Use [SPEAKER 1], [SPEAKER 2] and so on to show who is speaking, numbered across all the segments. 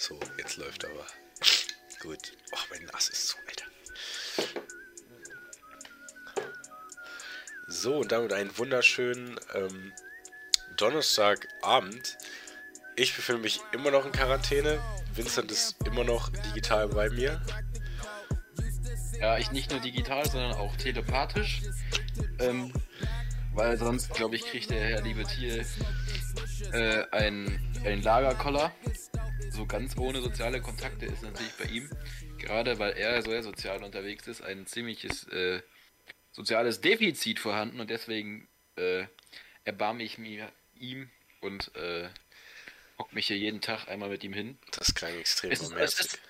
[SPEAKER 1] So, jetzt läuft aber. Gut. Oh, mein Nass ist zu, Alter. So, und damit einen wunderschönen ähm, Donnerstagabend. Ich befinde mich immer noch in Quarantäne. Vincent ist immer noch digital bei mir.
[SPEAKER 2] Ja, ich nicht nur digital, sondern auch telepathisch. Ähm, weil sonst, glaube ich, kriegt der Herr liebe Thiel äh, einen Lagerkoller. So ganz ohne soziale Kontakte ist natürlich bei ihm, gerade weil er sehr sozial unterwegs ist, ein ziemliches äh, soziales Defizit vorhanden und deswegen äh, erbarme ich mir ihm und äh, hock mich hier jeden Tag einmal mit ihm hin.
[SPEAKER 1] Das klang extrem
[SPEAKER 2] es ist, es, ist,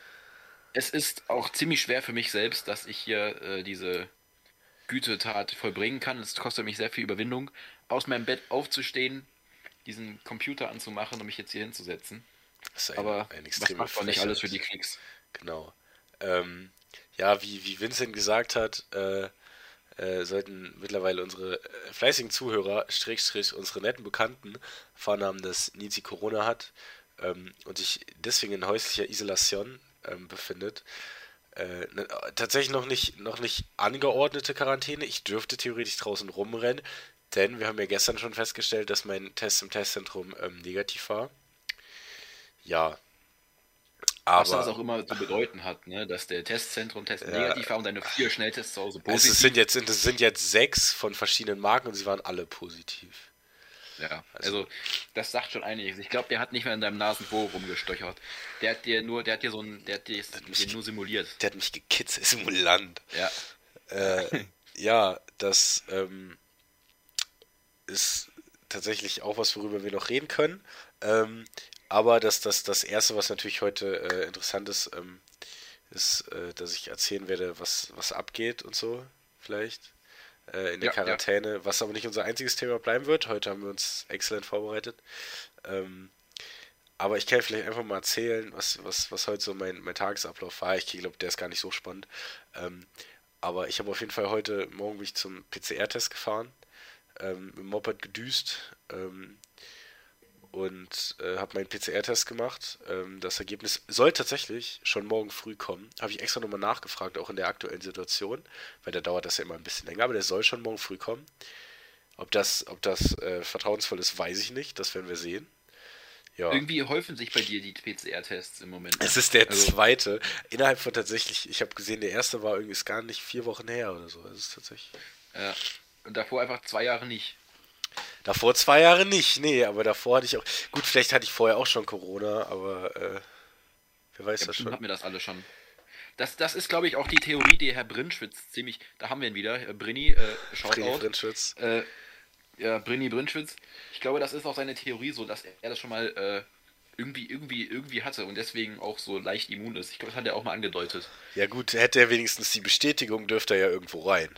[SPEAKER 2] es ist auch ziemlich schwer für mich selbst, dass ich hier äh, diese Gütetat vollbringen kann. Es kostet mich sehr viel Überwindung, aus meinem Bett aufzustehen, diesen Computer anzumachen und mich jetzt hier hinzusetzen.
[SPEAKER 1] Ein,
[SPEAKER 2] Aber ein was macht man nicht alles für die Klicks?
[SPEAKER 1] Genau. Ähm, ja, wie, wie Vincent gesagt hat, äh, äh, sollten mittlerweile unsere äh, fleißigen Zuhörer, Strich, unsere netten Bekannten, erfahren haben, dass Nizi Corona hat ähm, und sich deswegen in häuslicher Isolation ähm, befindet. Äh, ne, tatsächlich noch nicht, noch nicht angeordnete Quarantäne. Ich dürfte theoretisch draußen rumrennen, denn wir haben ja gestern schon festgestellt, dass mein Test im Testzentrum ähm, negativ war. Ja.
[SPEAKER 2] Aber, Was das auch immer zu bedeuten hat, ne? dass der Testzentrum-Test ja, negativ war und deine vier Schnelltests zu Hause
[SPEAKER 1] positiv. Es sind, jetzt, es sind jetzt sechs von verschiedenen Marken und sie waren alle positiv.
[SPEAKER 2] Ja, also, also das sagt schon einiges. Ich glaube, der hat nicht mehr in deinem Nasenbohr rumgestöchert. Der hat dir nur, der hat dir so ein, der hat dir, der hat mich, nur simuliert.
[SPEAKER 1] Der hat mich gekitzelt, Simulant.
[SPEAKER 2] Ja.
[SPEAKER 1] Äh, ja, das ähm, ist tatsächlich auch was, worüber wir noch reden können. Ähm, aber das, das, das erste, was natürlich heute äh, interessant ist, ähm, ist, äh, dass ich erzählen werde, was, was abgeht und so, vielleicht äh, in der ja, Quarantäne, ja. was aber nicht unser einziges Thema bleiben wird. Heute haben wir uns exzellent vorbereitet. Ähm, aber ich kann vielleicht einfach mal erzählen, was, was, was heute so mein, mein Tagesablauf war. Ich glaube, der ist gar nicht so spannend. Ähm, aber ich habe auf jeden Fall heute Morgen mich zum PCR-Test gefahren, ähm, mit dem Moped gedüst. Ähm, und äh, habe meinen PCR-Test gemacht. Ähm, das Ergebnis soll tatsächlich schon morgen früh kommen. Habe ich extra nochmal nachgefragt, auch in der aktuellen Situation, weil da dauert das ja immer ein bisschen länger, aber der soll schon morgen früh kommen. Ob das, ob das äh, vertrauensvoll ist, weiß ich nicht. Das werden wir sehen.
[SPEAKER 2] Ja. Irgendwie häufen sich bei dir die PCR-Tests im Moment.
[SPEAKER 1] Es ist der also, zweite. Innerhalb von tatsächlich, ich habe gesehen, der erste war irgendwie ist gar nicht vier Wochen her oder so. Das ist tatsächlich.
[SPEAKER 2] Ja. Und davor einfach zwei Jahre nicht.
[SPEAKER 1] Davor zwei Jahre nicht, nee, aber davor hatte ich auch. Gut, vielleicht hatte ich vorher auch schon Corona, aber äh, wer weiß ja, das schon.
[SPEAKER 2] hatten wir das alle schon. Das, das ist, glaube ich, auch die Theorie, die Herr Brinschwitz ziemlich. Da haben wir ihn wieder. Brini, äh, Shoutout. Brinschwitz. Äh, ja, Brini Brinschwitz. Ich glaube, das ist auch seine Theorie so, dass er das schon mal äh, irgendwie, irgendwie, irgendwie hatte und deswegen auch so leicht immun ist. Ich glaube, das hat er auch mal angedeutet.
[SPEAKER 1] Ja, gut, hätte er wenigstens die Bestätigung, dürfte er ja irgendwo rein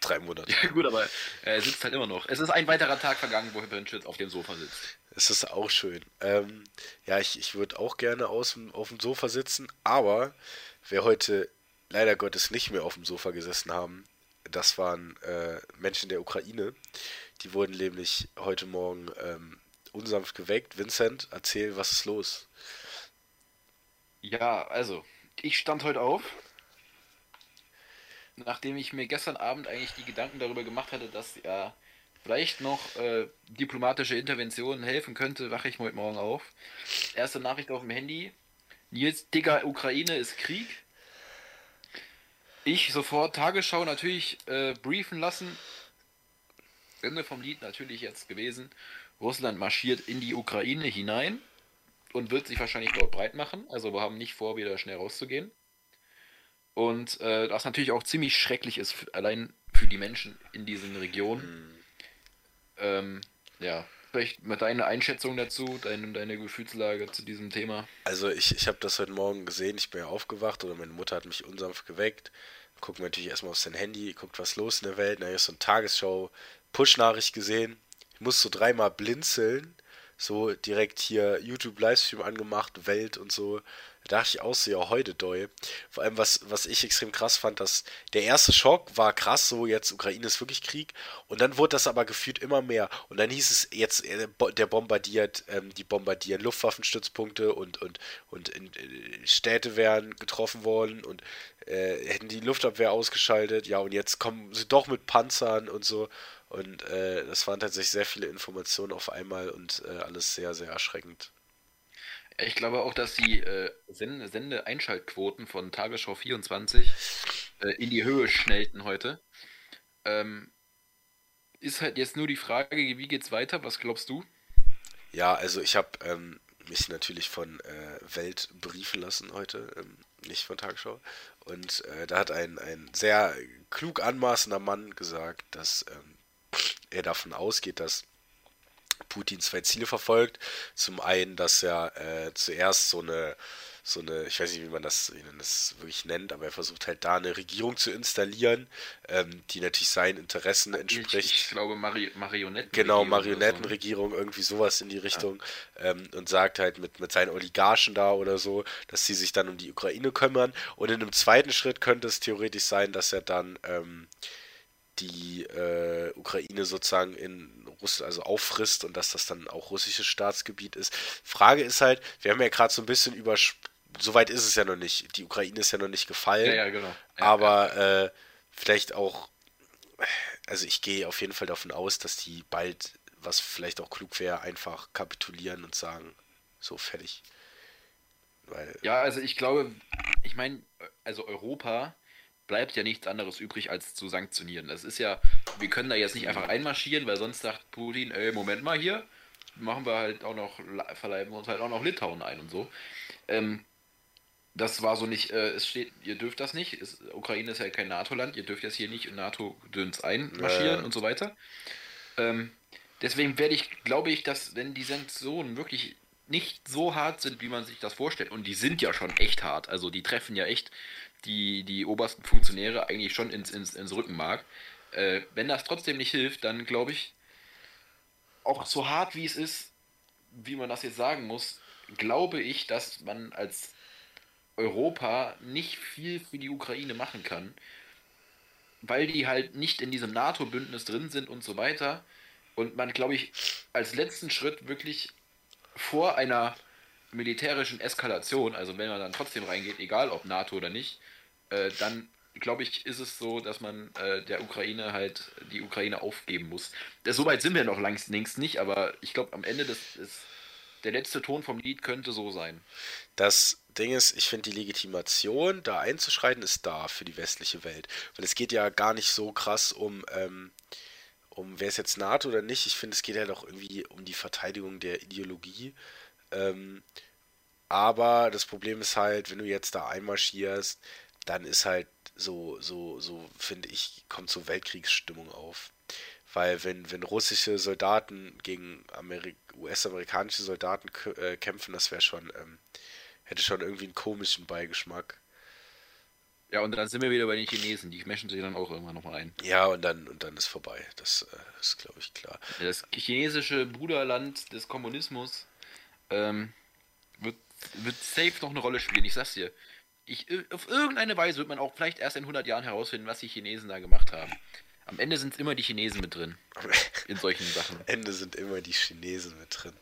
[SPEAKER 1] drei Monate.
[SPEAKER 2] Ja, gut, aber er sitzt halt immer noch. Es ist ein weiterer Tag vergangen, wo Benchitz auf dem Sofa sitzt.
[SPEAKER 1] Es ist auch schön. Ähm, ja, ich, ich würde auch gerne aus, auf dem Sofa sitzen, aber wer heute leider Gottes nicht mehr auf dem Sofa gesessen haben, das waren äh, Menschen der Ukraine. Die wurden nämlich heute Morgen ähm, unsanft geweckt. Vincent, erzähl, was ist los?
[SPEAKER 2] Ja, also, ich stand heute auf, nachdem ich mir gestern Abend eigentlich die Gedanken darüber gemacht hatte, dass ja vielleicht noch äh, diplomatische Interventionen helfen könnte, wache ich heute Morgen auf. Erste Nachricht auf dem Handy. Nils, Digga, Ukraine ist Krieg. Ich sofort Tagesschau natürlich äh, briefen lassen. Ende vom Lied natürlich jetzt gewesen. Russland marschiert in die Ukraine hinein und wird sich wahrscheinlich dort breit machen. Also wir haben nicht vor, wieder schnell rauszugehen. Und äh, das natürlich auch ziemlich schrecklich ist, allein für die Menschen in diesen Regionen. Mhm. Ähm, ja, vielleicht mal deine Einschätzung dazu, deine, deine Gefühlslage zu diesem Thema.
[SPEAKER 1] Also ich, ich habe das heute Morgen gesehen, ich bin ja aufgewacht oder meine Mutter hat mich unsanft geweckt. Gucken wir natürlich erstmal auf sein Handy, guckt, was los in der Welt. Na, ist so eine Tagesschau, Push-Nachricht gesehen. Ich muss so dreimal blinzeln, so direkt hier YouTube-Livestream angemacht, Welt und so. Da dachte ich auch so, ja, heute doll. Vor allem, was, was ich extrem krass fand, dass der erste Schock war krass, so jetzt Ukraine ist wirklich Krieg. Und dann wurde das aber gefühlt immer mehr. Und dann hieß es jetzt, äh, der bombardiert, ähm, die bombardieren Luftwaffenstützpunkte und, und, und in, äh, Städte wären getroffen worden und äh, hätten die Luftabwehr ausgeschaltet. Ja, und jetzt kommen sie doch mit Panzern und so. Und äh, das waren tatsächlich sehr viele Informationen auf einmal und äh, alles sehr, sehr erschreckend.
[SPEAKER 2] Ich glaube auch, dass die äh, Sende-Einschaltquoten von Tagesschau 24 äh, in die Höhe schnellten heute. Ähm, ist halt jetzt nur die Frage, wie geht's weiter? Was glaubst du?
[SPEAKER 1] Ja, also ich habe ähm, mich natürlich von äh, Welt briefen lassen heute, ähm, nicht von Tagesschau. Und äh, da hat ein, ein sehr klug anmaßender Mann gesagt, dass ähm, er davon ausgeht, dass Putin zwei Ziele verfolgt. Zum einen, dass er äh, zuerst so eine, so eine, ich weiß nicht, wie man das, wie man das wirklich nennt, aber er versucht halt da eine Regierung zu installieren, ähm, die natürlich seinen Interessen entspricht.
[SPEAKER 2] Ich, ich glaube Mari Marionetten.
[SPEAKER 1] Genau, Marionettenregierung, irgendwie sowas in die Richtung. Ja. Ähm, und sagt halt mit, mit seinen Oligarchen da oder so, dass sie sich dann um die Ukraine kümmern. Und in einem zweiten Schritt könnte es theoretisch sein, dass er dann ähm, die äh, Ukraine sozusagen in Russ also auffrisst und dass das dann auch russisches Staatsgebiet ist. Frage ist halt, wir haben ja gerade so ein bisschen über soweit ist es ja noch nicht. Die Ukraine ist ja noch nicht gefallen. Ja, ja, genau. Ja, aber. Äh, vielleicht auch, also ich gehe auf jeden Fall davon aus, dass die bald, was vielleicht auch klug wäre, einfach kapitulieren und sagen, so fertig.
[SPEAKER 2] Weil, ja, also ich glaube, ich meine, also Europa bleibt ja nichts anderes übrig, als zu sanktionieren. Das ist ja, wir können da jetzt nicht einfach einmarschieren, weil sonst sagt Putin, ey, Moment mal hier, machen wir halt auch noch, verleiben wir uns halt auch noch Litauen ein und so. Ähm, das war so nicht, äh, es steht, ihr dürft das nicht, es, Ukraine ist ja kein NATO-Land, ihr dürft jetzt hier nicht in NATO-Döns einmarschieren äh. und so weiter. Ähm, deswegen werde ich, glaube ich, dass wenn die Sanktionen wirklich nicht so hart sind, wie man sich das vorstellt, und die sind ja schon echt hart, also die treffen ja echt die, die obersten Funktionäre eigentlich schon ins, ins, ins Rückenmark. Äh, wenn das trotzdem nicht hilft, dann glaube ich, auch so hart wie es ist, wie man das jetzt sagen muss, glaube ich, dass man als Europa nicht viel für die Ukraine machen kann, weil die halt nicht in diesem NATO-Bündnis drin sind und so weiter. Und man, glaube ich, als letzten Schritt wirklich vor einer militärischen Eskalation, also wenn man dann trotzdem reingeht, egal ob NATO oder nicht, äh, dann glaube ich, ist es so, dass man äh, der Ukraine halt die Ukraine aufgeben muss. Das, so weit sind wir noch längst nicht, aber ich glaube, am Ende des, des, der letzte Ton vom Lied könnte so sein.
[SPEAKER 1] Das Ding ist, ich finde die Legitimation, da einzuschreiten, ist da für die westliche Welt. Weil es geht ja gar nicht so krass um, ähm, um wer ist jetzt NATO oder nicht. Ich finde, es geht ja doch irgendwie um die Verteidigung der Ideologie. Ähm, aber das Problem ist halt, wenn du jetzt da einmarschierst, dann ist halt so, so, so, finde ich, kommt so Weltkriegsstimmung auf. Weil wenn, wenn russische Soldaten gegen US-amerikanische Soldaten äh, kämpfen, das wäre schon, ähm, hätte schon irgendwie einen komischen Beigeschmack.
[SPEAKER 2] Ja, und dann sind wir wieder bei den Chinesen, die mischen sich dann auch irgendwann nochmal ein.
[SPEAKER 1] Ja, und dann, und dann ist vorbei. Das äh, ist, glaube ich, klar.
[SPEAKER 2] Das chinesische Bruderland des Kommunismus ähm, wird, wird safe noch eine Rolle spielen, ich sag's dir. Ich, äh, auf irgendeine Weise wird man auch vielleicht erst in 100 Jahren herausfinden, was die Chinesen da gemacht haben. Am Ende sind immer die Chinesen mit drin. In solchen Sachen. Am
[SPEAKER 1] Ende sind immer die Chinesen mit drin.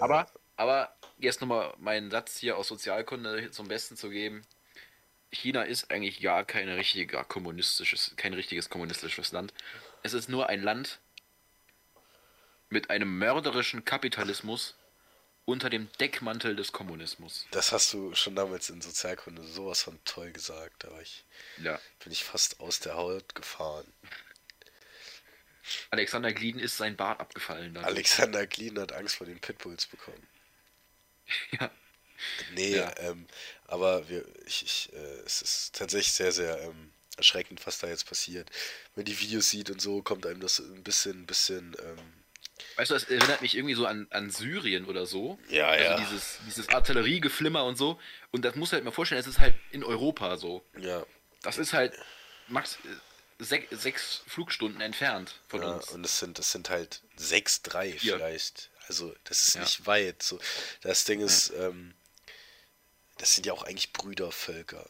[SPEAKER 2] Aber, aber jetzt nochmal meinen Satz hier aus Sozialkunde zum Besten zu geben. China ist eigentlich gar kein richtiger kommunistisches, kein richtiges kommunistisches Land. Es ist nur ein Land mit einem mörderischen Kapitalismus unter dem Deckmantel des Kommunismus.
[SPEAKER 1] Das hast du schon damals in Sozialkunde sowas von toll gesagt. Da war ich, ja. bin ich fast aus der Haut gefahren.
[SPEAKER 2] Alexander Glien ist sein Bart abgefallen.
[SPEAKER 1] Dadurch. Alexander Glien hat Angst vor den Pitbulls bekommen. ja. Nee, ja. Ähm, aber wir, ich, ich, äh, es ist tatsächlich sehr, sehr ähm, erschreckend, was da jetzt passiert. Wenn die Videos sieht und so, kommt einem das ein bisschen, bisschen ähm,
[SPEAKER 2] Weißt du, das erinnert mich irgendwie so an, an Syrien oder so.
[SPEAKER 1] Ja, also ja.
[SPEAKER 2] Dieses, dieses Artilleriegeflimmer und so. Und das muss halt mal vorstellen, es ist halt in Europa so.
[SPEAKER 1] Ja.
[SPEAKER 2] Das ist halt max sech, sechs Flugstunden entfernt von ja, uns.
[SPEAKER 1] Und es sind, es sind halt sechs, drei Vier. vielleicht. Also, das ist ja. nicht weit. So, das Ding ist, ja. ähm, das sind ja auch eigentlich Brüdervölker.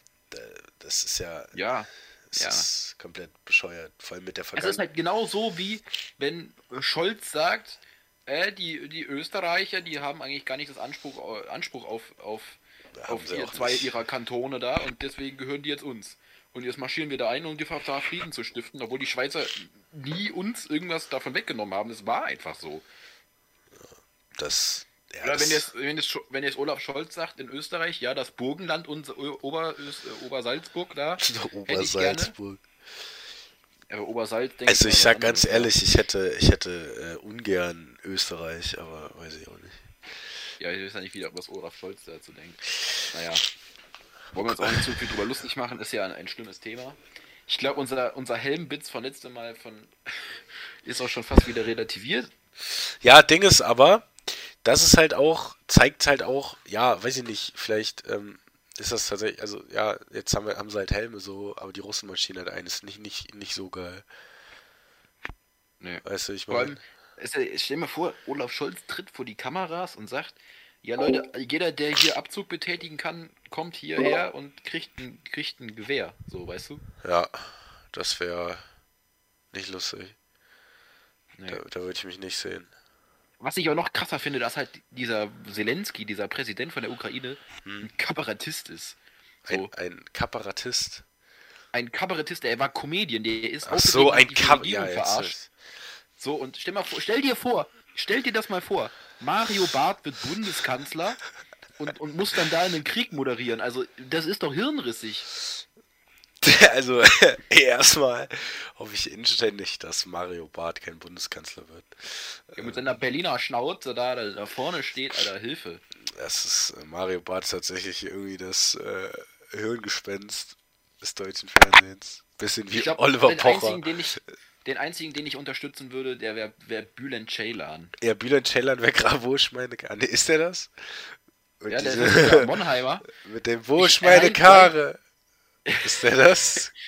[SPEAKER 1] Das ist ja.
[SPEAKER 2] Ja.
[SPEAKER 1] Das
[SPEAKER 2] ja.
[SPEAKER 1] ist komplett bescheuert. Vor allem mit der
[SPEAKER 2] Vergangenheit. Es ist halt genau so, wie wenn Scholz sagt, äh, die, die Österreicher, die haben eigentlich gar nicht das Anspruch, Anspruch auf, auf, auf ihr, zwei nicht. ihrer Kantone da und deswegen gehören die jetzt uns. Und jetzt marschieren wir da ein, um die da Frieden zu stiften, obwohl die Schweizer nie uns irgendwas davon weggenommen haben. Das war einfach so.
[SPEAKER 1] Das.
[SPEAKER 2] Ja, Oder wenn jetzt, wenn, jetzt, wenn jetzt Olaf Scholz sagt in Österreich, ja, das Burgenland und Ober, äh, Obersalzburg da.
[SPEAKER 1] Obersalzburg.
[SPEAKER 2] Aber Obersalz
[SPEAKER 1] denke Also ich sag ganz ehrlich, ich hätte, ich hätte äh, ungern Österreich, aber weiß ich auch nicht.
[SPEAKER 2] Ja, ich weiß ja nicht wieder, was Olaf Scholz dazu denkt. Naja. Wollen wir uns auch nicht zu viel drüber lustig machen, ist ja ein, ein schlimmes Thema. Ich glaube, unser, unser Helmbitz von letztem Mal von ist auch schon fast wieder relativiert.
[SPEAKER 1] Ja, Ding ist aber, das ist halt auch, zeigt halt auch, ja, weiß ich nicht, vielleicht ähm, ist das tatsächlich, also ja, jetzt haben wir haben sie halt Helme so, aber die Russenmaschine hat eines nicht, nicht, nicht so geil.
[SPEAKER 2] Nee.
[SPEAKER 1] Weißt du, ich
[SPEAKER 2] meine. Stell mal vor, Olaf Scholz tritt vor die Kameras und sagt, ja Leute, jeder, der hier Abzug betätigen kann, kommt hierher und kriegt ein, kriegt ein Gewehr, so, weißt du?
[SPEAKER 1] Ja, das wäre nicht lustig. Nee. Da, da würde ich mich nicht sehen.
[SPEAKER 2] Was ich aber noch krasser finde, dass halt dieser Zelensky, dieser Präsident von der Ukraine, hm. ein Kabarettist ist.
[SPEAKER 1] So. Ein, ein Kabarettist?
[SPEAKER 2] Ein Kabarettist, der war Comedian, der ist
[SPEAKER 1] auch so ein Kabarettist. Ja, verarscht.
[SPEAKER 2] So, und stell, mal vor, stell dir vor, stell dir das mal vor, Mario Barth wird Bundeskanzler und, und muss dann da einen Krieg moderieren. Also, das ist doch hirnrissig.
[SPEAKER 1] Also, erstmal hoffe ich inständig, dass Mario Barth kein Bundeskanzler wird.
[SPEAKER 2] Ja, mit seiner Berliner Schnauze da, da vorne steht, Alter, Hilfe.
[SPEAKER 1] Das ist, äh, Mario Barth tatsächlich irgendwie das äh, Hirngespenst des deutschen Fernsehens. Bisschen wie glaub, Oliver den Pocher.
[SPEAKER 2] Einzigen, den, ich, den einzigen, den ich unterstützen würde, der wäre wär Bülent Ceylan.
[SPEAKER 1] Ja, Bülent Ceylan wäre gerade Wusch meine Karre. Ist der das?
[SPEAKER 2] Und ja, diese, der ist ja Monheimer.
[SPEAKER 1] Mit dem Wusch meine Karre. Ist der das?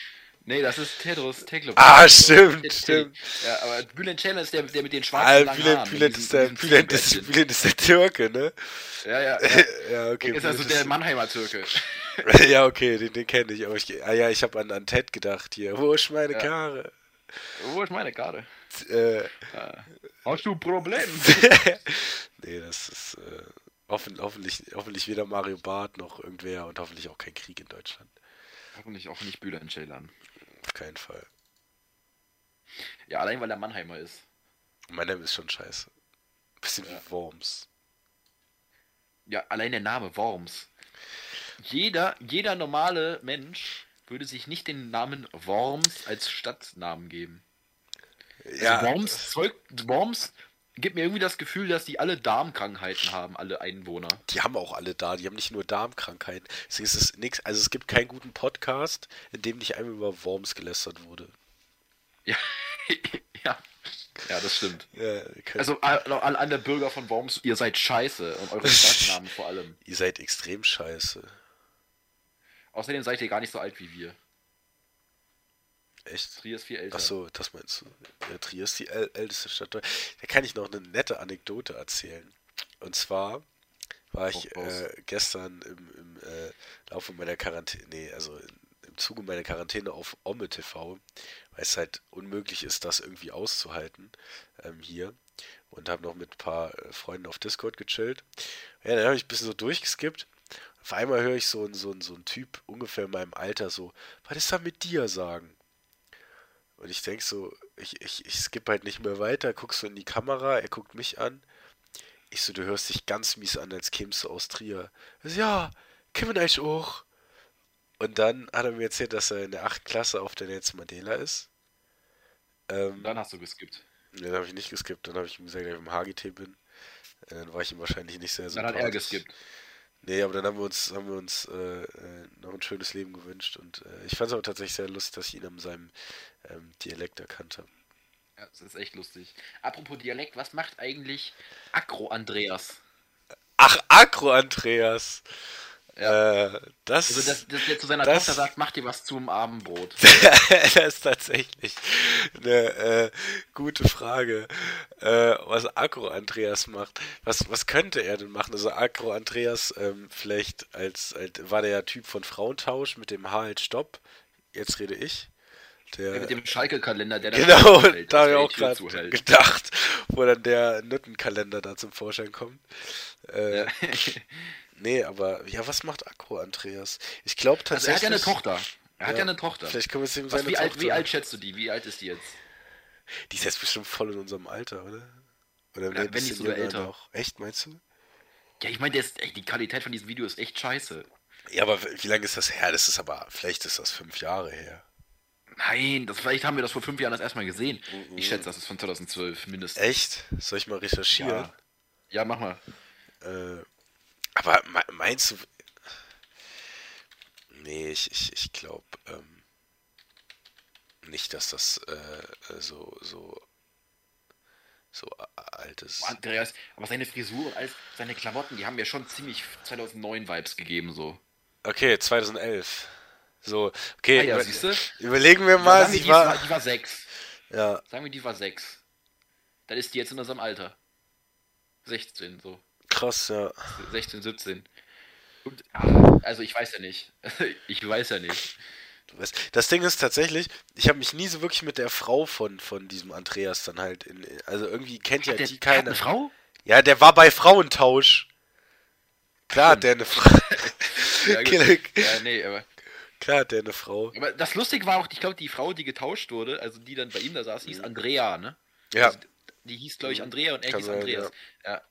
[SPEAKER 2] Nee, das ist Tedros Teklop.
[SPEAKER 1] Ah, stimmt, stimmt.
[SPEAKER 2] Ja, aber Bülent Ceylan ist der, der mit den schwarzen ah,
[SPEAKER 1] Bülent, ist der, Bülent, ist, Bülent ist der Türke, ne?
[SPEAKER 2] Ja, ja.
[SPEAKER 1] Ja, ja okay.
[SPEAKER 2] Ist also der Mannheimer Türke.
[SPEAKER 1] ja, okay, den, den kenne ich. Aber ich, ah ja, ich habe an, an Ted gedacht hier. Wo ist meine ja. Karre?
[SPEAKER 2] Wo ist meine Karre?
[SPEAKER 1] Äh,
[SPEAKER 2] Hast du ein Problem?
[SPEAKER 1] nee, das ist äh, hoffentlich, hoffentlich, hoffentlich weder Mario Barth noch irgendwer und hoffentlich auch kein Krieg in Deutschland.
[SPEAKER 2] Hoffentlich auch nicht Bühler in Ceylan.
[SPEAKER 1] Auf keinen Fall.
[SPEAKER 2] Ja, allein weil er Mannheimer ist.
[SPEAKER 1] Mannheim ist schon scheiße. Bisschen ja. wie Worms.
[SPEAKER 2] Ja, allein der Name Worms. Jeder, jeder normale Mensch würde sich nicht den Namen Worms als Stadtnamen geben. Ja. Also Worms, Zeug, Worms gibt mir irgendwie das Gefühl, dass die alle Darmkrankheiten haben, alle Einwohner.
[SPEAKER 1] Die haben auch alle da, die haben nicht nur Darmkrankheiten. Es ist nix, also es gibt keinen guten Podcast, in dem nicht einmal über Worms gelästert wurde.
[SPEAKER 2] Ja, ja. Ja, das stimmt.
[SPEAKER 1] Ja,
[SPEAKER 2] also an, an der Bürger von Worms, ihr seid scheiße und eure Stadtnamen vor allem.
[SPEAKER 1] Ihr seid extrem scheiße.
[SPEAKER 2] Außerdem seid ihr gar nicht so alt wie wir.
[SPEAKER 1] Echt?
[SPEAKER 2] Trier ist viel älter.
[SPEAKER 1] Achso, das meinst du. Ja, Trier ist die älteste Stadt. Da kann ich noch eine nette Anekdote erzählen. Und zwar war ich äh, gestern im, im äh, Laufe meiner Quarantäne, nee, also im Zuge meiner Quarantäne auf Omme TV, weil es halt unmöglich ist, das irgendwie auszuhalten ähm, hier. Und habe noch mit ein paar äh, Freunden auf Discord gechillt. Ja, dann habe ich ein bisschen so durchgeskippt. Auf einmal höre ich so, so, so einen Typ ungefähr in meinem Alter so, was ist da mit dir sagen? Und ich denke so, ich, ich, ich skippe halt nicht mehr weiter, guckst so in die Kamera, er guckt mich an. Ich so, du hörst dich ganz mies an, als kämst du aus Trier. So, ja, kommen euch auch. Und dann hat er mir erzählt, dass er in der 8. Klasse auf der Netz Mandela ist.
[SPEAKER 2] Ähm, dann hast du geskippt.
[SPEAKER 1] Dann habe ich nicht geskippt, dann habe ich ihm gesagt, dass ich im HGT bin. Dann war ich ihm wahrscheinlich nicht sehr
[SPEAKER 2] so. Dann hat er geskippt.
[SPEAKER 1] Nee, aber dann haben wir uns, haben wir uns äh, äh, noch ein schönes Leben gewünscht und äh, ich fand es aber tatsächlich sehr lustig, dass ich ihn an seinem ähm, Dialekt erkannt habe.
[SPEAKER 2] Ja, das ist echt lustig. Apropos Dialekt, was macht eigentlich Akro Andreas?
[SPEAKER 1] Ach, Akro Andreas! Ja. Äh, das,
[SPEAKER 2] also, dass, dass der zu seiner das, Tochter sagt, mach dir was zum Abendbrot.
[SPEAKER 1] das ist tatsächlich eine äh, gute Frage, äh, was Agro Andreas macht. Was, was könnte er denn machen? Also Agro Andreas, ähm, vielleicht als, als, war der ja Typ von Frauentausch mit dem H als Stopp. Jetzt rede ich.
[SPEAKER 2] Der, ja, mit dem Schalke-Kalender, der
[SPEAKER 1] Genau, da habe ich auch gerade gedacht, wo dann der Nuttenkalender da zum Vorschein kommt. Äh, ja. nee, aber ja, was macht Akku, Andreas? Ich glaube tatsächlich.
[SPEAKER 2] Also er hat ja eine Tochter. Er ja, hat ja eine Tochter.
[SPEAKER 1] Vielleicht können wir es ihm seine
[SPEAKER 2] wie Tochter. Alt, wie alt schätzt du die? Wie alt ist die jetzt?
[SPEAKER 1] Die ist jetzt bestimmt voll in unserem Alter, oder? Oder,
[SPEAKER 2] oder wenn nicht sogar älter.
[SPEAKER 1] Noch. Echt, meinst du?
[SPEAKER 2] Ja, ich meine, die Qualität von diesem Video ist echt scheiße.
[SPEAKER 1] Ja, aber wie lange ist das her? Das ist aber, vielleicht ist das fünf Jahre her.
[SPEAKER 2] Nein, das, vielleicht haben wir das vor fünf Jahren das erstmal gesehen. Mhm. Ich schätze, das ist von 2012 mindestens.
[SPEAKER 1] Echt? Soll ich mal recherchieren?
[SPEAKER 2] Ja, ja mach mal.
[SPEAKER 1] Äh, aber meinst du. Nee, ich, ich, ich glaube ähm, nicht, dass das äh, so, so, so alt ist.
[SPEAKER 2] Andreas, aber seine Frisur und alles, seine Klamotten, die haben mir schon ziemlich 2009 Vibes gegeben, so.
[SPEAKER 1] Okay, 2011. So, okay,
[SPEAKER 2] ah, ja, über,
[SPEAKER 1] überlegen wir mal.
[SPEAKER 2] sie war, die war sechs.
[SPEAKER 1] Ja.
[SPEAKER 2] Sagen wir, die war sechs. Dann ist die jetzt in unserem Alter. 16, so.
[SPEAKER 1] Krass, ja.
[SPEAKER 2] 16, 17. also ich weiß ja nicht. ich weiß ja nicht.
[SPEAKER 1] Das Ding ist tatsächlich, ich habe mich nie so wirklich mit der Frau von, von diesem Andreas dann halt in, also irgendwie kennt ja
[SPEAKER 2] der,
[SPEAKER 1] die keine.
[SPEAKER 2] eine Frau?
[SPEAKER 1] Ja, der war bei Frauentausch. Klar, hat der eine Frau.
[SPEAKER 2] ja, ja, nee, aber
[SPEAKER 1] Klar hat der eine Frau.
[SPEAKER 2] Aber das Lustige war auch, ich glaube, die Frau, die getauscht wurde, also die dann bei ihm da saß, hieß mhm. Andrea, ne?
[SPEAKER 1] Ja. Also,
[SPEAKER 2] die hieß, glaube ich, mhm. Andrea und er Kann hieß sein, Andreas. Ja. ja.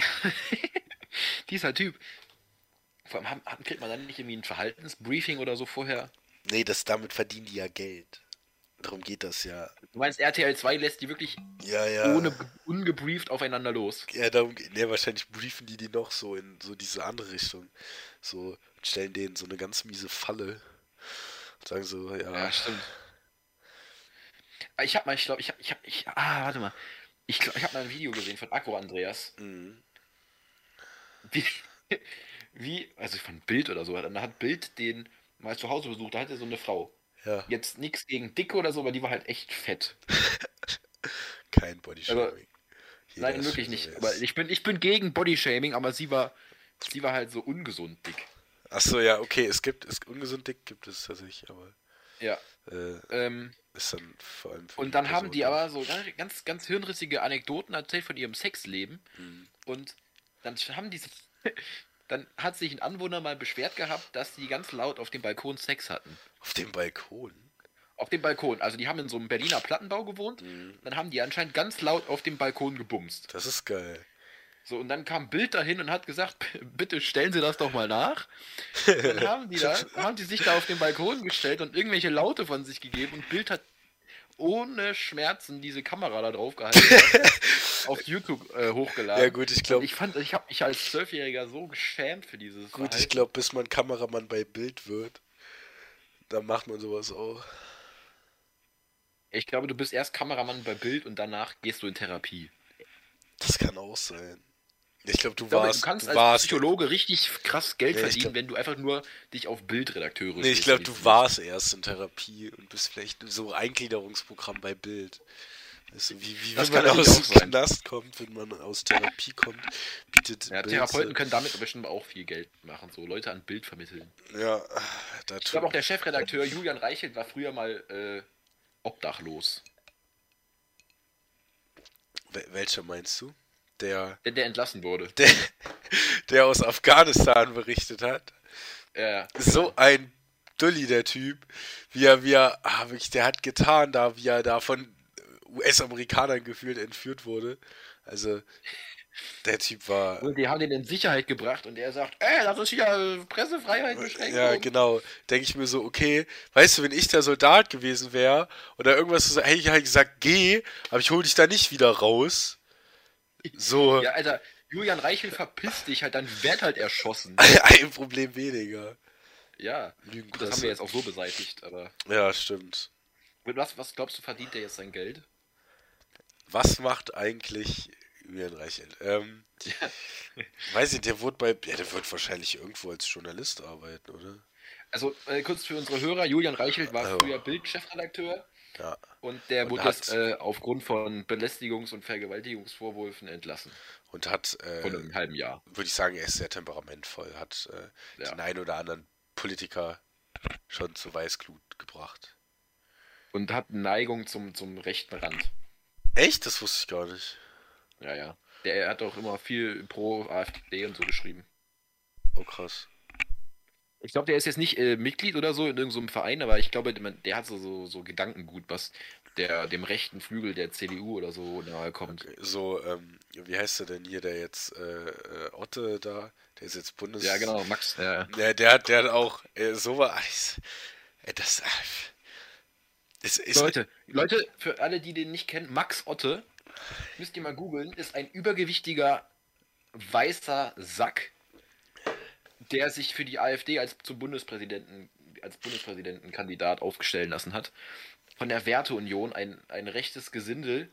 [SPEAKER 2] Dieser Typ. Vor allem kriegt man dann nicht irgendwie ein Verhaltensbriefing oder so vorher?
[SPEAKER 1] Nee, das, damit verdienen die ja Geld. Darum geht das ja.
[SPEAKER 2] Du meinst, RTL 2 lässt die wirklich
[SPEAKER 1] ja, ja.
[SPEAKER 2] ohne ungebrieft aufeinander los?
[SPEAKER 1] Ja, darum, nee, wahrscheinlich briefen die die noch so in so diese andere Richtung. So, stellen denen so eine ganz miese Falle. Und sagen so, ja.
[SPEAKER 2] Ja, stimmt. Ah, ich hab mal, ich glaube, ich hab, ich hab, ich, ah, warte mal. Ich glaube, ich habe mal ein Video gesehen von Akku Andreas. Mhm. Wie, wie, also von Bild oder so. Dann hat Bild den mal zu Hause besucht, da hatte so eine Frau.
[SPEAKER 1] Ja.
[SPEAKER 2] Jetzt nichts gegen Dicke oder so, aber die war halt echt fett.
[SPEAKER 1] Kein Bodyshaming. Also,
[SPEAKER 2] nein, wirklich nicht. Aber ich bin, ich bin gegen Bodyshaming, aber sie war, sie war halt so ungesund dick.
[SPEAKER 1] Achso, ja, okay, es gibt, es, ungesund dick gibt es tatsächlich, aber.
[SPEAKER 2] Ja.
[SPEAKER 1] Äh, ähm, ist dann vor allem
[SPEAKER 2] Und dann haben die aber so ganz, ganz hirnrissige Anekdoten erzählt von ihrem Sexleben.
[SPEAKER 1] Mhm.
[SPEAKER 2] Und dann haben diese. dann hat sich ein Anwohner mal beschwert gehabt, dass die ganz laut auf dem Balkon Sex hatten.
[SPEAKER 1] Auf dem Balkon?
[SPEAKER 2] Auf dem Balkon. Also die haben in so einem Berliner Plattenbau gewohnt.
[SPEAKER 1] Mhm.
[SPEAKER 2] Dann haben die anscheinend ganz laut auf dem Balkon gebumst.
[SPEAKER 1] Das ist geil.
[SPEAKER 2] So, und dann kam Bild dahin und hat gesagt, bitte stellen Sie das doch mal nach. dann haben die da, haben die sich da auf den Balkon gestellt und irgendwelche Laute von sich gegeben und Bild hat ohne Schmerzen diese Kamera da drauf gehalten auf YouTube äh, hochgeladen.
[SPEAKER 1] Ja gut, ich glaube.
[SPEAKER 2] Ich fand, ich habe mich als Zwölfjähriger so geschämt für dieses.
[SPEAKER 1] Gut, Verhalten. ich glaube, bis man Kameramann bei Bild wird, dann macht man sowas auch.
[SPEAKER 2] Ich glaube, du bist erst Kameramann bei Bild und danach gehst du in Therapie.
[SPEAKER 1] Das kann auch sein. Ich glaube, du warst.
[SPEAKER 2] Du kannst
[SPEAKER 1] als
[SPEAKER 2] warst, Psychologe richtig krass Geld nee, verdienen, glaub, wenn du einfach nur dich auf Bildredakteure
[SPEAKER 1] Nee, ich glaube, du warst erst in Therapie und bist vielleicht so Eingliederungsprogramm bei Bild. Du, wie, wie wenn man aus dem Knast kommt, wenn man aus Therapie kommt, bietet.
[SPEAKER 2] Ja, Bild Therapeuten können damit bestimmt auch viel Geld machen, so Leute an Bild vermitteln.
[SPEAKER 1] Ja,
[SPEAKER 2] da Ich glaube auch der Chefredakteur Julian Reichelt war früher mal äh, obdachlos.
[SPEAKER 1] Welcher meinst du? Der,
[SPEAKER 2] der, der entlassen wurde.
[SPEAKER 1] Der, der aus Afghanistan berichtet hat.
[SPEAKER 2] Ja.
[SPEAKER 1] So ein Dulli, der Typ. Wie er, wie er, ah, wirklich, der hat getan, da, wie er da von US-Amerikanern gefühlt entführt wurde. Also, der Typ war.
[SPEAKER 2] Und die haben den in Sicherheit gebracht und er sagt, ey, das ist hier Pressefreiheit beschränkt.
[SPEAKER 1] Ja, genau. Denke ich mir so, okay, weißt du, wenn ich der Soldat gewesen wäre oder irgendwas so, hätte ich halt gesagt, geh, aber ich hol dich da nicht wieder raus. So.
[SPEAKER 2] Ja, Alter, Julian Reichel verpisst dich halt, dann wird halt erschossen.
[SPEAKER 1] Ein Problem weniger.
[SPEAKER 2] Ja, Gut, das haben wir jetzt auch so beseitigt, aber.
[SPEAKER 1] Ja, stimmt.
[SPEAKER 2] Was, was glaubst du, verdient der jetzt sein Geld?
[SPEAKER 1] Was macht eigentlich Julian Reichelt. Ähm, ja. Weiß ich, der wurde bei, ja, der wird wahrscheinlich irgendwo als Journalist arbeiten, oder?
[SPEAKER 2] Also äh, kurz für unsere Hörer, Julian Reichelt war früher Bild-Chefredakteur. Ja. Und der und wurde jetzt äh, aufgrund von Belästigungs- und Vergewaltigungsvorwürfen entlassen.
[SPEAKER 1] Und hat.
[SPEAKER 2] Äh, von einem halben Jahr.
[SPEAKER 1] Würde ich sagen, er ist sehr temperamentvoll. Hat äh, ja. den einen oder anderen Politiker schon zu Weißglut gebracht.
[SPEAKER 2] Und hat Neigung zum, zum rechten Rand.
[SPEAKER 1] Echt? Das wusste ich gar nicht.
[SPEAKER 2] Ja, ja. Der hat auch immer viel pro AfD und so geschrieben.
[SPEAKER 1] Oh, krass.
[SPEAKER 2] Ich glaube, der ist jetzt nicht äh, Mitglied oder so in irgendeinem Verein, aber ich glaube, der hat so, so, so Gedankengut, was der dem rechten Flügel der CDU oder so nahe kommt. Okay.
[SPEAKER 1] So, ähm, wie heißt der denn hier, der jetzt äh, äh, Otte da, der ist jetzt Bundes...
[SPEAKER 2] Ja, genau, Max. Ja,
[SPEAKER 1] ja der, hat, der hat auch äh, so was... Äh, das...
[SPEAKER 2] Leute, Leute, für alle, die den nicht kennen, Max Otte, müsst ihr mal googeln, ist ein übergewichtiger weißer Sack, der sich für die AfD als zum Bundespräsidenten, als Bundespräsidentenkandidat aufstellen lassen hat. Von der Werteunion, ein, ein rechtes Gesindel,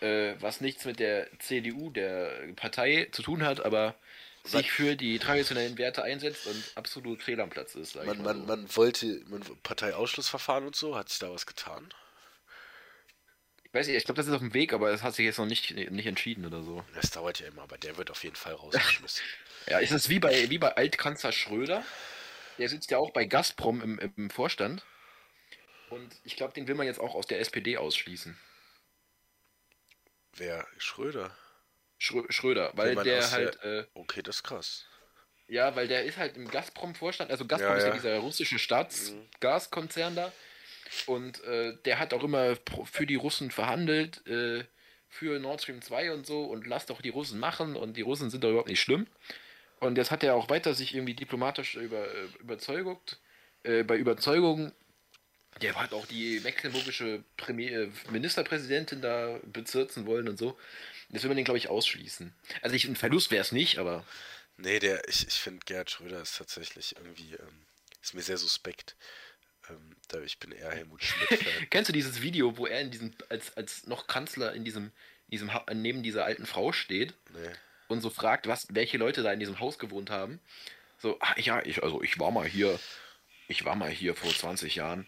[SPEAKER 2] äh, was nichts mit der CDU, der Partei, zu tun hat, aber sich für die traditionellen Werte einsetzt und absolut fehl am Platz ist.
[SPEAKER 1] Man, man, so. man wollte man, Parteiausschlussverfahren und so, hat sich da was getan?
[SPEAKER 2] Ich weiß nicht, ich glaube, das ist auf dem Weg, aber es hat sich jetzt noch nicht, nicht entschieden oder so.
[SPEAKER 1] Das dauert ja immer, aber der wird auf jeden Fall rausgeschmissen.
[SPEAKER 2] Ja, ist es wie bei, wie bei Altkanzler Schröder. Der sitzt ja auch bei Gazprom im, im Vorstand. Und ich glaube, den will man jetzt auch aus der SPD ausschließen.
[SPEAKER 1] Wer? Schröder?
[SPEAKER 2] Schrö Schröder, weil der halt.
[SPEAKER 1] Der... Äh, okay, das ist krass.
[SPEAKER 2] Ja, weil der ist halt im Gazprom-Vorstand. Also Gazprom ja, ist ja, dieser russische Staatsgaskonzern da. Und äh, der hat auch immer für die Russen verhandelt, äh, für Nord Stream 2 und so. Und lasst doch die Russen machen. Und die Russen sind doch überhaupt nicht schlimm. Und jetzt hat er auch weiter sich irgendwie diplomatisch über, äh, überzeugt, äh, bei Überzeugung, der hat auch die mecklenburgische Premier, äh, Ministerpräsidentin da bezirzen wollen und so. Das will man den, glaube ich, ausschließen. Also ich, ein Verlust wäre es nicht, aber.
[SPEAKER 1] Nee, der, ich, ich finde Gerhard Schröder ist tatsächlich irgendwie, ähm, ist mir sehr suspekt. Ähm, ich bin eher Helmut Schmidt.
[SPEAKER 2] Kennst du dieses Video, wo er in diesem, als, als noch Kanzler in diesem, in diesem neben dieser alten Frau steht? Nee und so fragt, was, welche Leute da in diesem Haus gewohnt haben. So, ach ja, ich, also ich war mal hier, ich war mal hier vor 20 Jahren.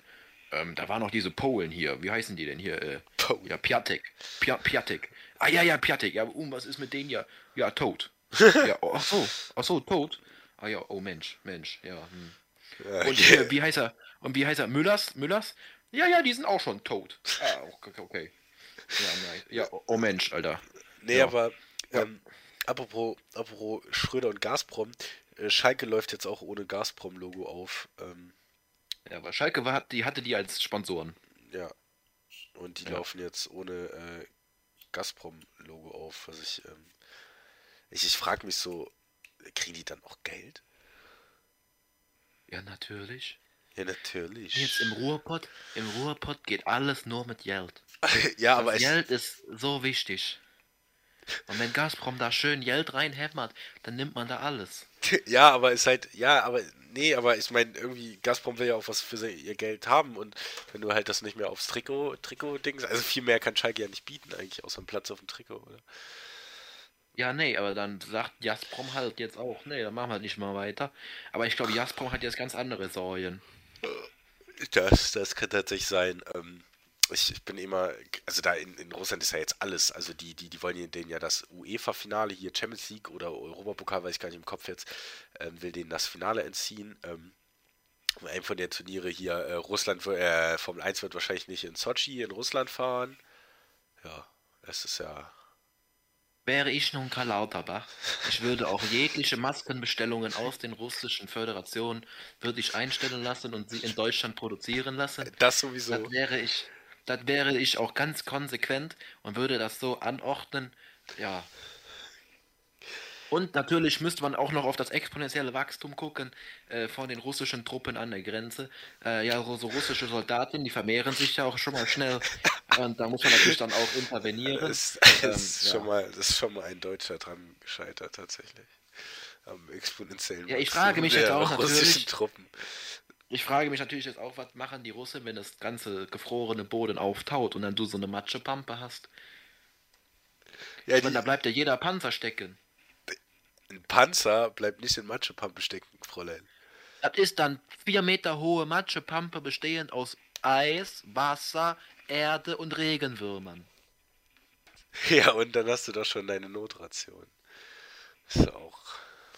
[SPEAKER 2] Ähm, da waren noch diese Polen hier. Wie heißen die denn hier? Äh, ja, Piatek. Pia Piatek. Ah ja, ja, Piatek. Ja, um, was ist mit denen ja? Ja, tot. ja, oh, ach so, ach so, tot. Ah ja, oh Mensch, Mensch, ja. Hm. ja und äh, wie heißt er? Und wie heißt er? Müllers? Müllers? Ja, ja, die sind auch schon tot. Ah, okay, okay. Ja, nein. ja oh, oh Mensch, Alter.
[SPEAKER 1] Nee,
[SPEAKER 2] ja.
[SPEAKER 1] aber ähm, apropos, apropos Schröder und Gazprom, äh, Schalke läuft jetzt auch ohne Gazprom-Logo auf. Ähm,
[SPEAKER 2] ja, aber Schalke war, die hatte die als Sponsoren.
[SPEAKER 1] Ja. Und die ja. laufen jetzt ohne äh, Gazprom-Logo auf, was ich, ähm, ich, ich frage mich so, kriegen die dann auch Geld?
[SPEAKER 2] Ja, natürlich.
[SPEAKER 1] Ja, natürlich.
[SPEAKER 2] Jetzt im Ruhrpott, im Ruhrpott geht alles nur mit Geld.
[SPEAKER 1] ja, das aber
[SPEAKER 2] Geld ist so wichtig. Und wenn Gazprom da schön Geld reinhämmert, dann nimmt man da alles.
[SPEAKER 1] Ja, aber ist halt, ja, aber nee, aber ich meine, irgendwie, Gazprom will ja auch was für ihr Geld haben und wenn du halt das nicht mehr aufs Trikot, Trikot-Dings, also viel mehr kann Schalke ja nicht bieten eigentlich, außer einem Platz auf dem Trikot, oder?
[SPEAKER 2] Ja, nee, aber dann sagt Gazprom halt jetzt auch, nee, dann machen wir nicht mal weiter. Aber ich glaube, Gazprom hat jetzt ganz andere Sorgen.
[SPEAKER 1] Das, das kann tatsächlich sein. Ähm, ich, ich, bin immer, also da in, in, Russland ist ja jetzt alles, also die, die, die wollen denen ja das UEFA-Finale hier Champions League oder Europapokal, weiß ich gar nicht im Kopf jetzt, ähm, will denen das Finale entziehen. Ähm, einem von den Turniere hier, äh, Russland, äh, Formel 1 wird wahrscheinlich nicht in Sochi in Russland fahren. Ja, es ist ja.
[SPEAKER 2] Wäre ich nun Karl Lauterbach, ich würde auch jegliche Maskenbestellungen aus den russischen Föderationen würde ich einstellen lassen und sie in Deutschland produzieren lassen.
[SPEAKER 1] Das sowieso.
[SPEAKER 2] Das wäre ich dann wäre ich auch ganz konsequent und würde das so anordnen. Ja. Und natürlich müsste man auch noch auf das exponentielle Wachstum gucken äh, von den russischen Truppen an der Grenze. Äh, ja, so, so, russische Soldatinnen, die vermehren sich ja auch schon mal schnell. Und da muss man natürlich dann auch intervenieren.
[SPEAKER 1] Das, das, ähm, ist, ja. schon mal, das ist schon mal ein Deutscher dran gescheitert, tatsächlich. Am exponentiellen
[SPEAKER 2] Ja, ich frage mich jetzt auch natürlich. Truppen. Ich frage mich natürlich jetzt auch, was machen die Russen, wenn das ganze gefrorene Boden auftaut und dann du so eine Matschepampe hast? Ja, ich meine, da bleibt ja jeder Panzer stecken.
[SPEAKER 1] Ein Panzer bleibt nicht in Matschepampe stecken, Fräulein.
[SPEAKER 2] Das ist dann vier Meter hohe Matschepampe bestehend aus Eis, Wasser, Erde und Regenwürmern.
[SPEAKER 1] Ja, und dann hast du doch schon deine Notration. Ist auch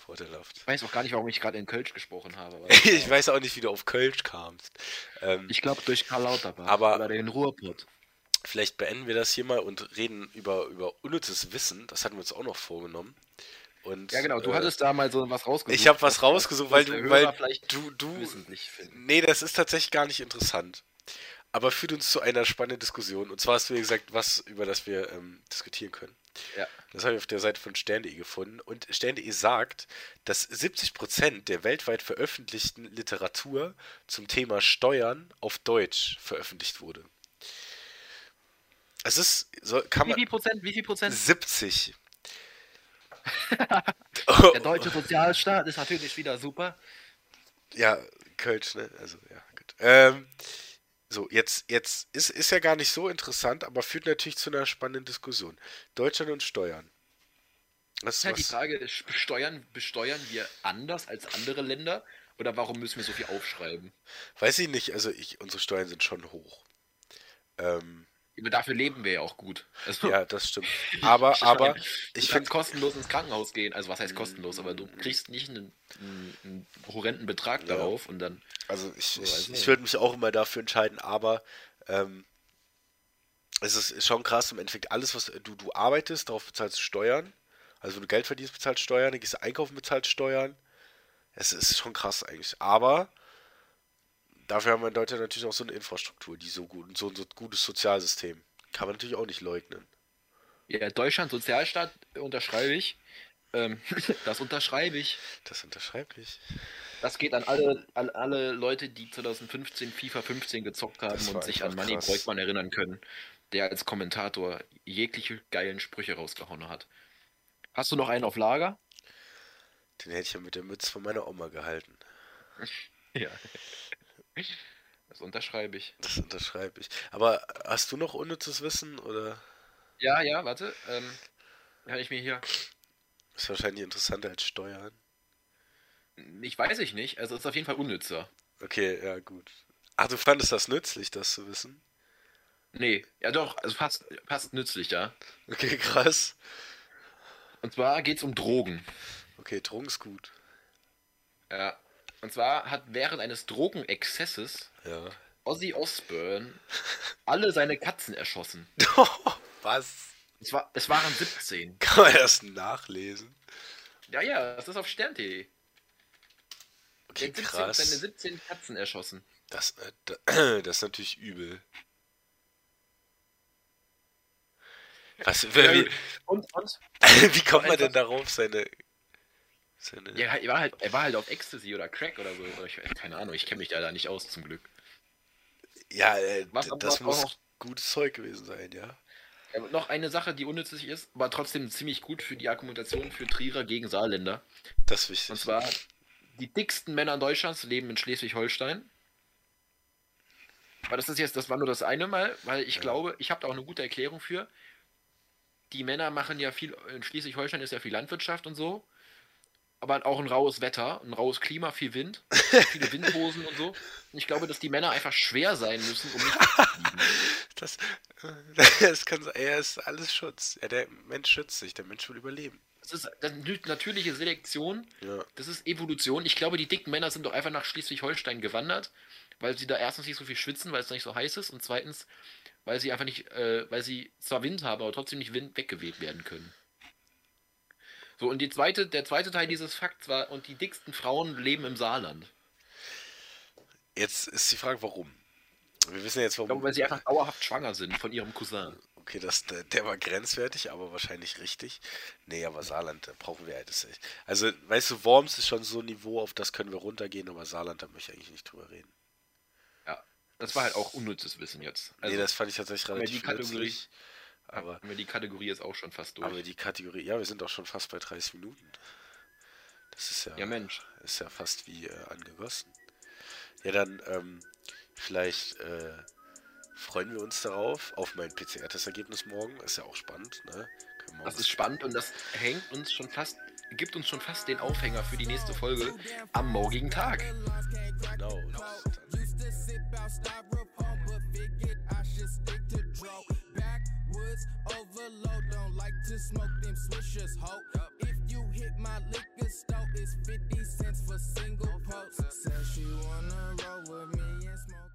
[SPEAKER 1] vorteilhaft.
[SPEAKER 2] Ich weiß auch gar nicht, warum ich gerade in Kölsch gesprochen habe.
[SPEAKER 1] ich weiß auch nicht, wie du auf Kölsch kamst.
[SPEAKER 2] Ähm, ich glaube durch Karl Lauterbach
[SPEAKER 1] aber
[SPEAKER 2] oder den Ruhrpott.
[SPEAKER 1] Vielleicht beenden wir das hier mal und reden über, über unnützes Wissen. Das hatten wir uns auch noch vorgenommen. Und,
[SPEAKER 2] ja, genau, du äh, hattest da mal so was rausgesucht.
[SPEAKER 1] Ich habe was rausgesucht, weil du, weil du, du, nee, das ist tatsächlich gar nicht interessant. Aber führt uns zu einer spannenden Diskussion. Und zwar hast du mir gesagt, was, über das wir ähm, diskutieren können.
[SPEAKER 2] Ja.
[SPEAKER 1] Das habe ich auf der Seite von stern.de gefunden. Und stern.de sagt, dass 70% der weltweit veröffentlichten Literatur zum Thema Steuern auf Deutsch veröffentlicht wurde. Es ist, so, kann
[SPEAKER 2] wie viel Prozent? Wie viel Prozent?
[SPEAKER 1] 70.
[SPEAKER 2] Der deutsche Sozialstaat ist natürlich wieder super.
[SPEAKER 1] Ja, Kölsch, ne? Also, ja, gut. Ähm, so, jetzt, jetzt ist, ist ja gar nicht so interessant, aber führt natürlich zu einer spannenden Diskussion. Deutschland und Steuern.
[SPEAKER 2] Das ist ja, die Frage, besteuern, besteuern wir anders als andere Länder? Oder warum müssen wir so viel aufschreiben?
[SPEAKER 1] Weiß ich nicht, also ich, unsere Steuern sind schon hoch. Ähm,
[SPEAKER 2] Dafür leben wir ja auch gut.
[SPEAKER 1] Also, ja, das stimmt. Aber, ich aber
[SPEAKER 2] ich finde kostenlos ins Krankenhaus gehen. Also was heißt kostenlos? Aber du kriegst nicht einen, einen, horrenden Betrag ja. darauf und dann.
[SPEAKER 1] Also ich, so, ich, ich würde mich auch immer dafür entscheiden, aber ähm, es ist schon krass im Endeffekt alles, was du, du arbeitest, darauf bezahlst du Steuern. Also wenn du Geld verdienst, bezahlst du Steuern, dann gehst du einkaufen, bezahlst Steuern. Es ist schon krass eigentlich. Aber Dafür haben wir in Deutschland natürlich auch so eine Infrastruktur, die so gut, so ein so gutes Sozialsystem. Kann man natürlich auch nicht leugnen.
[SPEAKER 2] Ja, Deutschland, Sozialstaat unterschreibe ich. Ähm, das unterschreibe ich.
[SPEAKER 1] Das unterschreibe ich.
[SPEAKER 2] Das geht an alle, an alle Leute, die 2015 FIFA 15 gezockt haben und sich an Manny Breukmann erinnern können, der als Kommentator jegliche geilen Sprüche rausgehauen hat. Hast du noch einen auf Lager?
[SPEAKER 1] Den hätte ich ja mit der Mütze von meiner Oma gehalten.
[SPEAKER 2] ja. Das unterschreibe ich.
[SPEAKER 1] Das unterschreibe ich. Aber hast du noch unnützes Wissen oder?
[SPEAKER 2] Ja, ja, warte. Ähm, kann ich mir hier.
[SPEAKER 1] Ist wahrscheinlich interessanter als Steuern.
[SPEAKER 2] Ich weiß ich nicht. Also ist auf jeden Fall unnützer.
[SPEAKER 1] Okay, ja gut. Ach, du fandest das nützlich, das zu wissen?
[SPEAKER 2] Nee, ja doch, also fast, fast nützlich, ja.
[SPEAKER 1] Okay, krass.
[SPEAKER 2] Und zwar geht es um Drogen.
[SPEAKER 1] Okay, Drogen ist gut.
[SPEAKER 2] Ja, und zwar hat während eines Drogenexzesses
[SPEAKER 1] ja.
[SPEAKER 2] Ozzy Osbourne alle seine Katzen erschossen.
[SPEAKER 1] Was?
[SPEAKER 2] Es, war, es waren 17.
[SPEAKER 1] Kann man das nachlesen?
[SPEAKER 2] Ja, ja, das ist auf Stern.de.
[SPEAKER 1] Okay, 17, krass.
[SPEAKER 2] seine 17 Katzen erschossen.
[SPEAKER 1] Das, äh, das ist natürlich übel. Was, wie, und, und? wie kommt man denn darauf, seine
[SPEAKER 2] ja, er war, halt, er war halt auf Ecstasy oder Crack oder so. Ich, keine Ahnung, ich kenne mich da, da nicht aus, zum Glück.
[SPEAKER 1] Ja, äh, was, das muss noch, gutes Zeug gewesen sein, ja.
[SPEAKER 2] ja. Noch eine Sache, die unnützlich ist, aber trotzdem ziemlich gut für die Argumentation für Trierer gegen Saarländer.
[SPEAKER 1] Das ist wichtig.
[SPEAKER 2] Und zwar, die dicksten Männer Deutschlands leben in Schleswig-Holstein. Aber das ist jetzt, das war nur das eine Mal, weil ich ja. glaube, ich habe da auch eine gute Erklärung für. Die Männer machen ja viel, in Schleswig-Holstein ist ja viel Landwirtschaft und so aber auch ein raues Wetter, ein raues Klima, viel Wind, viele Windhosen und so. Und ich glaube, dass die Männer einfach schwer sein müssen, um nicht
[SPEAKER 1] das, das kann sein, er ist alles Schutz. Ja, der Mensch schützt sich, der Mensch will überleben.
[SPEAKER 2] Das ist natürliche Selektion,
[SPEAKER 1] ja.
[SPEAKER 2] das ist Evolution. Ich glaube, die dicken Männer sind doch einfach nach Schleswig-Holstein gewandert, weil sie da erstens nicht so viel schwitzen, weil es nicht so heiß ist und zweitens, weil sie einfach nicht, äh, weil sie zwar Wind haben, aber trotzdem nicht Wind weggeweht werden können. So, und die zweite, der zweite Teil dieses Fakts war, und die dicksten Frauen leben im Saarland.
[SPEAKER 1] Jetzt ist die Frage, warum? Wir wissen jetzt, warum.
[SPEAKER 2] Glaube, weil sie einfach dauerhaft schwanger sind von ihrem Cousin.
[SPEAKER 1] Okay, das, der, der war grenzwertig, aber wahrscheinlich richtig. Nee, aber Saarland, da brauchen wir halt das nicht. Also, weißt du, Worms ist schon so ein Niveau, auf das können wir runtergehen, aber Saarland, da möchte ich eigentlich nicht drüber reden.
[SPEAKER 2] Ja, das war halt auch unnützes Wissen jetzt.
[SPEAKER 1] Also, nee, das fand ich tatsächlich relativ nützlich.
[SPEAKER 2] Aber haben wir die Kategorie jetzt auch schon fast durch.
[SPEAKER 1] Aber die Kategorie, ja, wir sind auch schon fast bei 30 Minuten. Das ist ja,
[SPEAKER 2] ja Mensch.
[SPEAKER 1] ist ja fast wie äh, angegossen. Ja, dann ähm, vielleicht äh, freuen wir uns darauf, auf mein PCR-Testergebnis morgen. Ist ja auch spannend, ne?
[SPEAKER 3] Das ist spannend und das hängt uns schon fast, gibt uns schon fast den Aufhänger für die nächste Folge am morgigen Tag. Genau. niggas. Overload, don't like to smoke them swishers, ho. If you hit my liquor store, it's 50 cents for single pokes. Says she wanna roll with me and smoke.